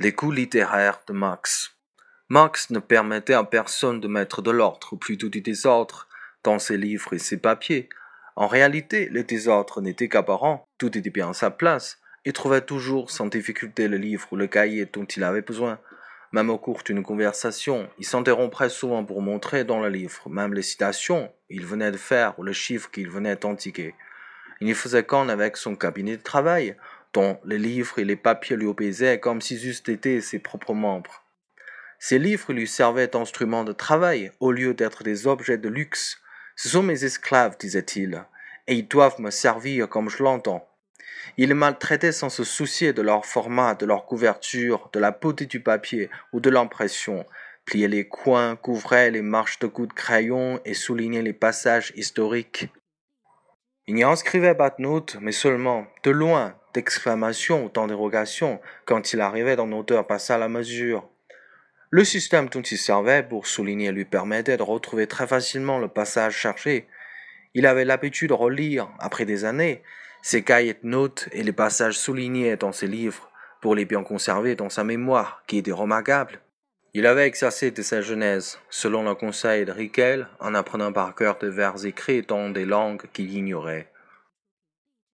Les goûts littéraires de Marx. Marx ne permettait à personne de mettre de l'ordre, ou plutôt du désordre, dans ses livres et ses papiers. En réalité, le désordre n'était qu'apparent, tout était bien à sa place. Il trouvait toujours sans difficulté le livre ou le cahier dont il avait besoin. Même au cours d'une conversation, il s'interromprait souvent pour montrer dans le livre, même les citations qu'il venait de faire ou le chiffre qu'il venait d'indiquer. Il ne faisait qu'en avec son cabinet de travail, dont les livres et les papiers lui obéissaient comme s'ils eussent été ses propres membres. Ces livres lui servaient d'instruments de travail au lieu d'être des objets de luxe. Ce sont mes esclaves, disait-il, et ils doivent me servir comme je l'entends. Il les maltraitait sans se soucier de leur format, de leur couverture, de la beauté du papier ou de l'impression, pliait les coins, couvrait les marches de coups de crayon et soulignait les passages historiques. Il n'y inscrivait pas de notes, mais seulement, de loin, d'exclamations ou d'interrogations quand il arrivait d'un auteur passé à la mesure. Le système dont il servait pour souligner lui permettait de retrouver très facilement le passage cherché. Il avait l'habitude de relire, après des années, ses cahiers de notes et les passages soulignés dans ses livres pour les bien conserver dans sa mémoire, qui était remarquable. Il avait exercé de sa jeunesse, selon le conseil de Riquel, en apprenant par cœur des vers écrits dans des langues qu'il ignorait.